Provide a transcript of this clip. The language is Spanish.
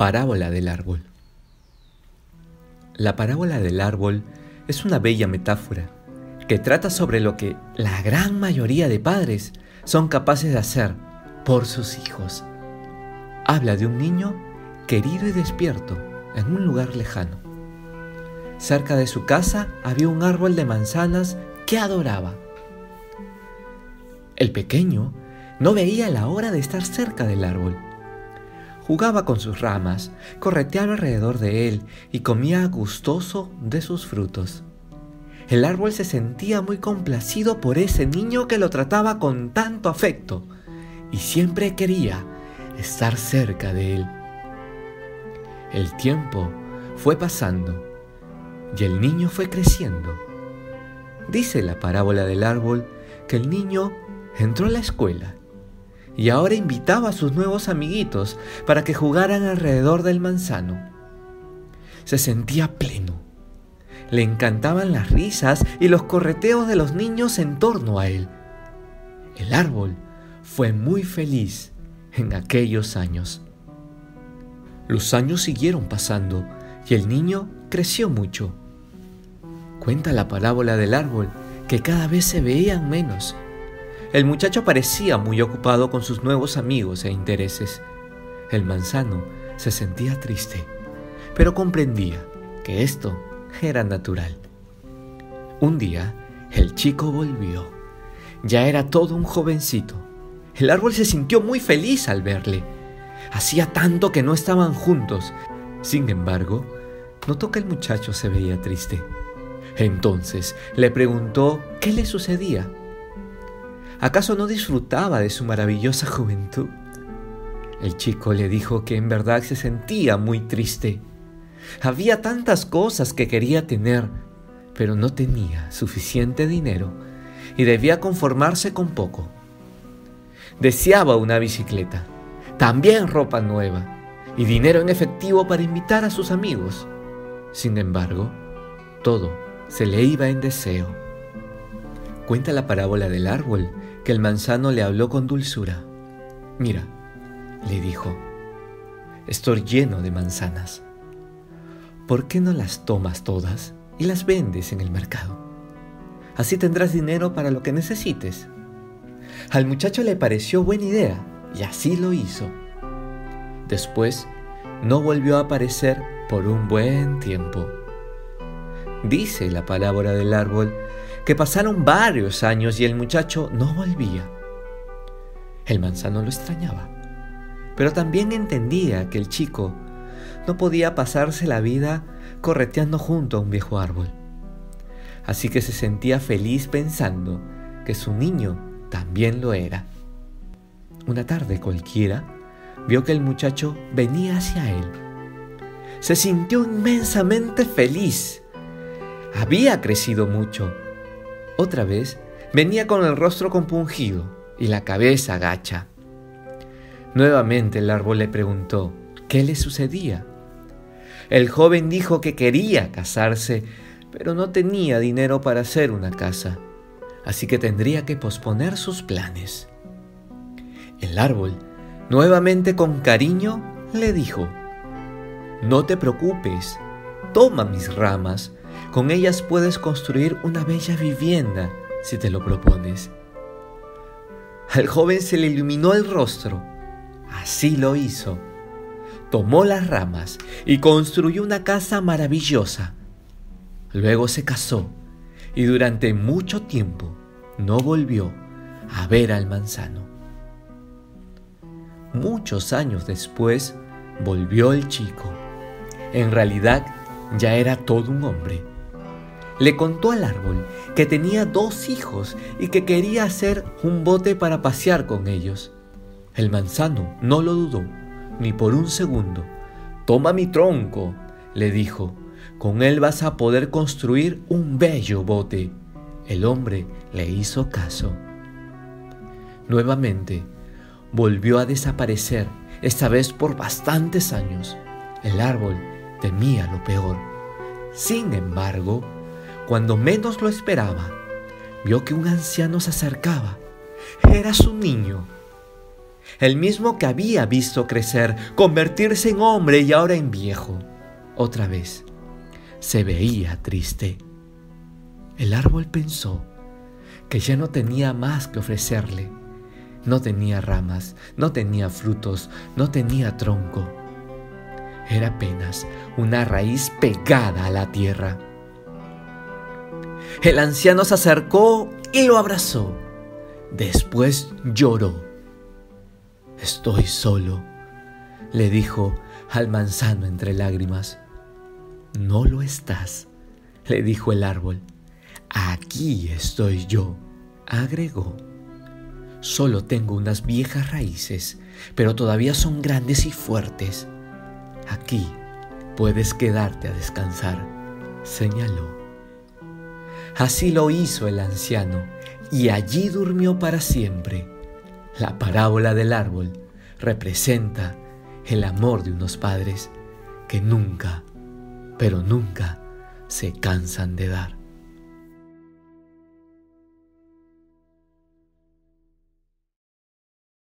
Parábola del árbol. La parábola del árbol es una bella metáfora que trata sobre lo que la gran mayoría de padres son capaces de hacer por sus hijos. Habla de un niño querido y despierto en un lugar lejano. Cerca de su casa había un árbol de manzanas que adoraba. El pequeño no veía la hora de estar cerca del árbol. Jugaba con sus ramas, correteaba alrededor de él y comía gustoso de sus frutos. El árbol se sentía muy complacido por ese niño que lo trataba con tanto afecto y siempre quería estar cerca de él. El tiempo fue pasando y el niño fue creciendo. Dice la parábola del árbol que el niño entró a la escuela y ahora invitaba a sus nuevos amiguitos para que jugaran alrededor del manzano. Se sentía pleno le encantaban las risas y los correteos de los niños en torno a él. El árbol fue muy feliz en aquellos años. Los años siguieron pasando y el niño creció mucho. Cuenta la parábola del árbol que cada vez se veían menos. El muchacho parecía muy ocupado con sus nuevos amigos e intereses. El manzano se sentía triste, pero comprendía que esto era natural. Un día, el chico volvió. Ya era todo un jovencito. El árbol se sintió muy feliz al verle. Hacía tanto que no estaban juntos. Sin embargo, notó que el muchacho se veía triste. Entonces le preguntó qué le sucedía. ¿Acaso no disfrutaba de su maravillosa juventud? El chico le dijo que en verdad se sentía muy triste. Había tantas cosas que quería tener, pero no tenía suficiente dinero y debía conformarse con poco. Deseaba una bicicleta, también ropa nueva y dinero en efectivo para invitar a sus amigos. Sin embargo, todo se le iba en deseo. Cuenta la parábola del árbol que el manzano le habló con dulzura. Mira, le dijo, estoy lleno de manzanas ¿por qué no las tomas todas y las vendes en el mercado? Así tendrás dinero para lo que necesites. Al muchacho le pareció buena idea y así lo hizo. Después, no volvió a aparecer por un buen tiempo. Dice la palabra del árbol que pasaron varios años y el muchacho no volvía. El manzano lo extrañaba, pero también entendía que el chico no podía pasarse la vida correteando junto a un viejo árbol. Así que se sentía feliz pensando que su niño también lo era. Una tarde cualquiera, vio que el muchacho venía hacia él. Se sintió inmensamente feliz. Había crecido mucho. Otra vez, venía con el rostro compungido y la cabeza gacha. Nuevamente el árbol le preguntó qué le sucedía. El joven dijo que quería casarse, pero no tenía dinero para hacer una casa, así que tendría que posponer sus planes. El árbol, nuevamente con cariño, le dijo, No te preocupes, toma mis ramas, con ellas puedes construir una bella vivienda si te lo propones. Al joven se le iluminó el rostro, así lo hizo tomó las ramas y construyó una casa maravillosa. Luego se casó y durante mucho tiempo no volvió a ver al manzano. Muchos años después volvió el chico. En realidad ya era todo un hombre. Le contó al árbol que tenía dos hijos y que quería hacer un bote para pasear con ellos. El manzano no lo dudó ni por un segundo. Toma mi tronco, le dijo, con él vas a poder construir un bello bote. El hombre le hizo caso. Nuevamente, volvió a desaparecer, esta vez por bastantes años. El árbol temía lo peor. Sin embargo, cuando menos lo esperaba, vio que un anciano se acercaba. Era su niño. el mismo que había visto crecer, convertirse en hombre y ahora en viejo. Otra vez, se veía triste. El árbol pensó que ya no tenía más que ofrecerle. No tenía ramas, no tenía frutos, no tenía tronco. Era apenas una raíz pegada a la tierra. El anciano se acercó y lo abrazó. Después lloró. Estoy solo, le dijo al manzano entre lágrimas. No lo estás, le dijo el árbol. Aquí estoy yo, agregó. Solo tengo unas viejas raíces, pero todavía son grandes y fuertes. Aquí puedes quedarte a descansar, señaló. Así lo hizo el anciano, y allí durmió para siempre. La parábola del árbol representa el amor de unos padres que nunca, pero nunca se cansan de dar.